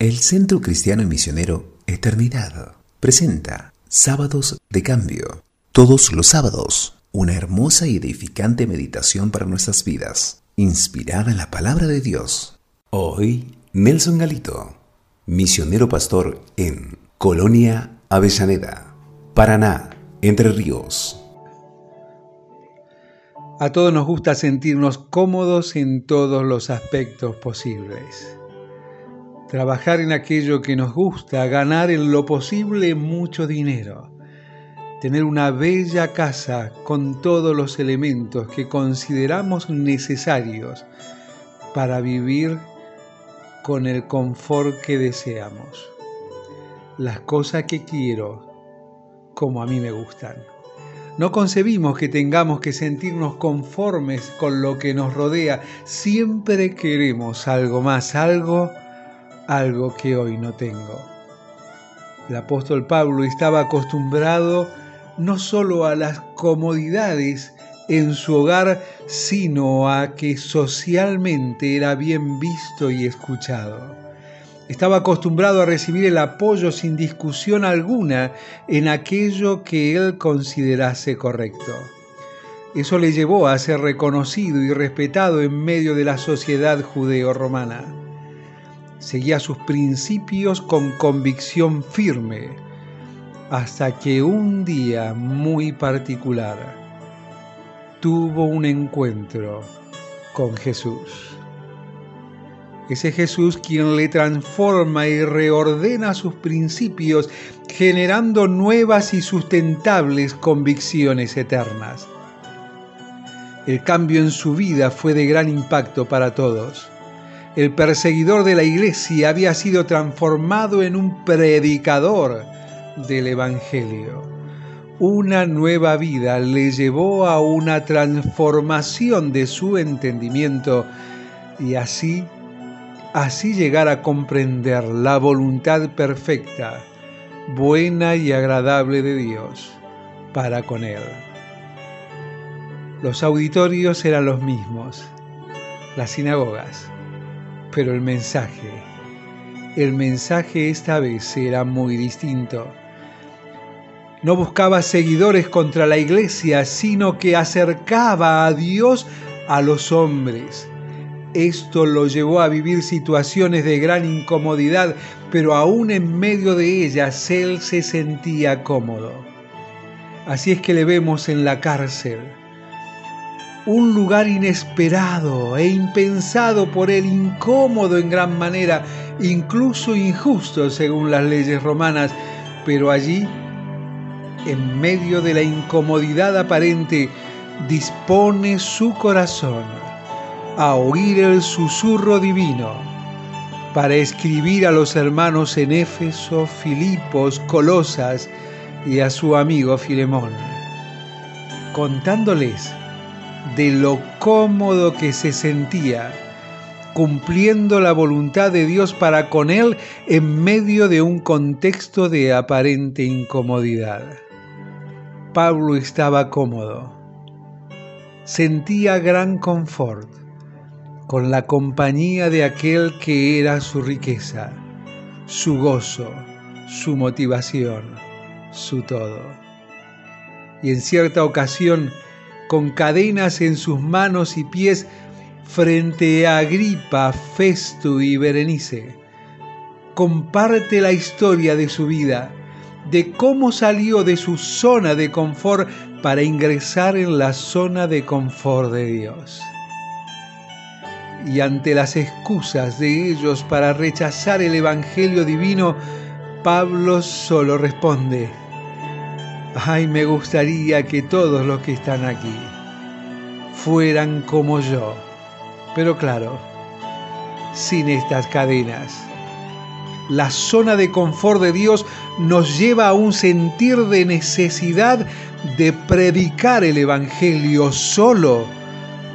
El Centro Cristiano y Misionero Eternidad presenta Sábados de Cambio. Todos los sábados, una hermosa y edificante meditación para nuestras vidas, inspirada en la palabra de Dios. Hoy, Nelson Galito, misionero pastor en Colonia Avellaneda, Paraná, Entre Ríos. A todos nos gusta sentirnos cómodos en todos los aspectos posibles trabajar en aquello que nos gusta, ganar en lo posible mucho dinero, tener una bella casa con todos los elementos que consideramos necesarios para vivir con el confort que deseamos. Las cosas que quiero como a mí me gustan. No concebimos que tengamos que sentirnos conformes con lo que nos rodea. Siempre queremos algo más, algo algo que hoy no tengo. El apóstol Pablo estaba acostumbrado no solo a las comodidades en su hogar, sino a que socialmente era bien visto y escuchado. Estaba acostumbrado a recibir el apoyo sin discusión alguna en aquello que él considerase correcto. Eso le llevó a ser reconocido y respetado en medio de la sociedad judeo-romana seguía sus principios con convicción firme, hasta que un día muy particular tuvo un encuentro con Jesús. Ese Jesús quien le transforma y reordena sus principios, generando nuevas y sustentables convicciones eternas. El cambio en su vida fue de gran impacto para todos el perseguidor de la iglesia había sido transformado en un predicador del Evangelio. Una nueva vida le llevó a una transformación de su entendimiento y así, así llegar a comprender la voluntad perfecta, buena y agradable de Dios para con él. Los auditorios eran los mismos, las sinagogas, pero el mensaje, el mensaje esta vez era muy distinto. No buscaba seguidores contra la iglesia, sino que acercaba a Dios a los hombres. Esto lo llevó a vivir situaciones de gran incomodidad, pero aún en medio de ellas él se sentía cómodo. Así es que le vemos en la cárcel un lugar inesperado e impensado por él, incómodo en gran manera, incluso injusto según las leyes romanas, pero allí, en medio de la incomodidad aparente, dispone su corazón a oír el susurro divino para escribir a los hermanos en Éfeso, Filipos, Colosas y a su amigo Filemón, contándoles de lo cómodo que se sentía cumpliendo la voluntad de Dios para con él en medio de un contexto de aparente incomodidad. Pablo estaba cómodo, sentía gran confort con la compañía de aquel que era su riqueza, su gozo, su motivación, su todo. Y en cierta ocasión, con cadenas en sus manos y pies frente a Agripa, Festo y Berenice. Comparte la historia de su vida, de cómo salió de su zona de confort para ingresar en la zona de confort de Dios. Y ante las excusas de ellos para rechazar el Evangelio divino, Pablo solo responde, Ay, me gustaría que todos los que están aquí fueran como yo. Pero claro, sin estas cadenas. La zona de confort de Dios nos lleva a un sentir de necesidad de predicar el Evangelio solo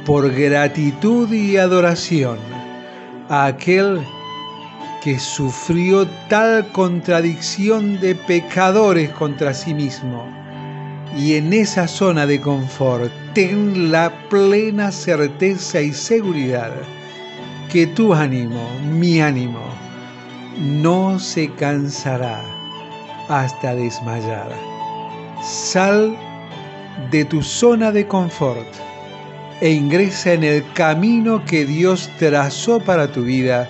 por gratitud y adoración a aquel que sufrió tal contradicción de pecadores contra sí mismo. Y en esa zona de confort ten la plena certeza y seguridad que tu ánimo, mi ánimo, no se cansará hasta desmayar. Sal de tu zona de confort e ingresa en el camino que Dios trazó para tu vida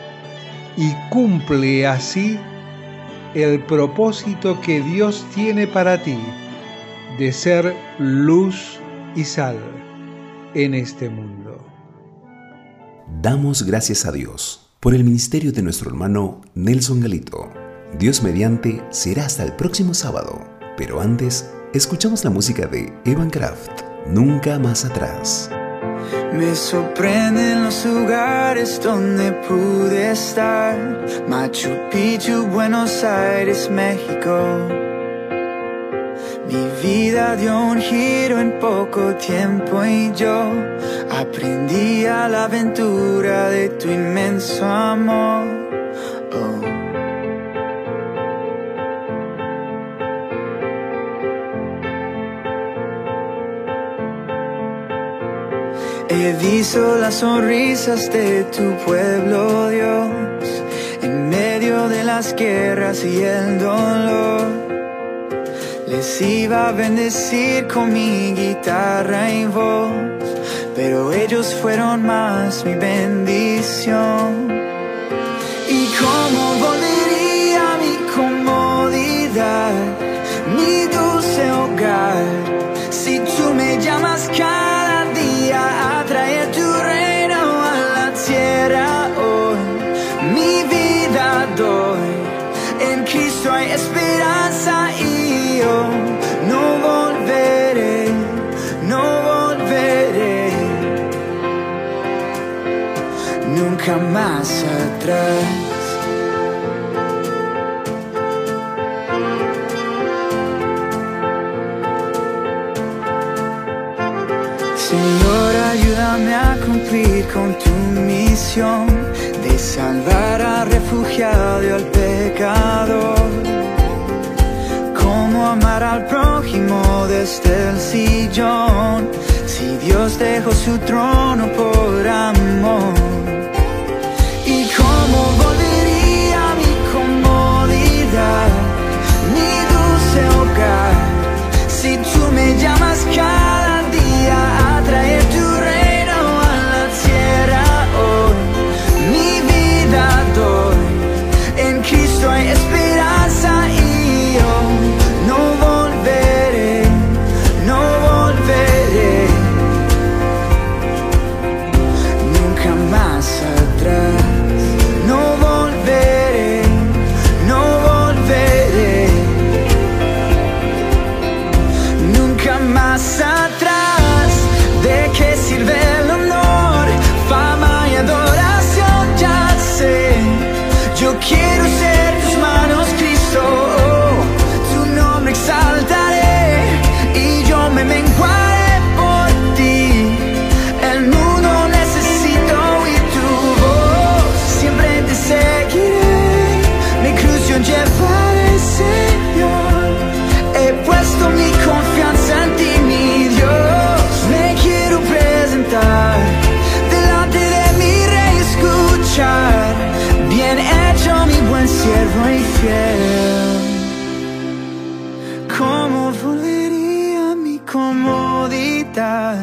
y cumple así el propósito que Dios tiene para ti de ser luz y sal en este mundo. Damos gracias a Dios por el ministerio de nuestro hermano Nelson Galito. Dios mediante será hasta el próximo sábado, pero antes escuchamos la música de Evan Kraft, Nunca más atrás. Me sorprenden los lugares donde pude estar. Machu Picchu, Buenos Aires, México. Mi vida dio un giro en poco tiempo y yo aprendí a la aventura de tu inmenso amor. He visto las sonrisas de tu pueblo, Dios, en medio de las guerras y el dolor. Les iba a bendecir con mi guitarra y voz, pero ellos fueron más mi bendición. ¿Y cómo volvería mi comodidad, mi dulce hogar, si tú me llamas nunca más atrás. Señor, ayúdame a cumplir con tu misión de salvar al refugiado y al pecador. Cómo amar al prójimo desde el sillón, si Dios dejó su trono por amor. Fiel. ¿Cómo volvería mi comodidad,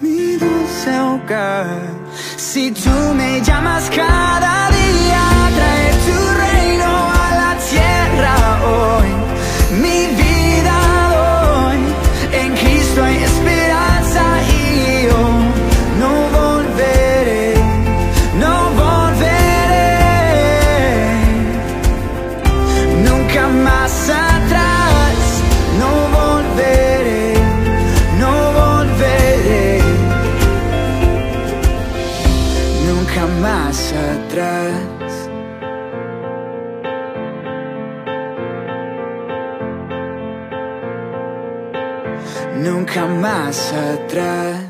mi dulce hogar? Si tú me llamas cada día, más atrás.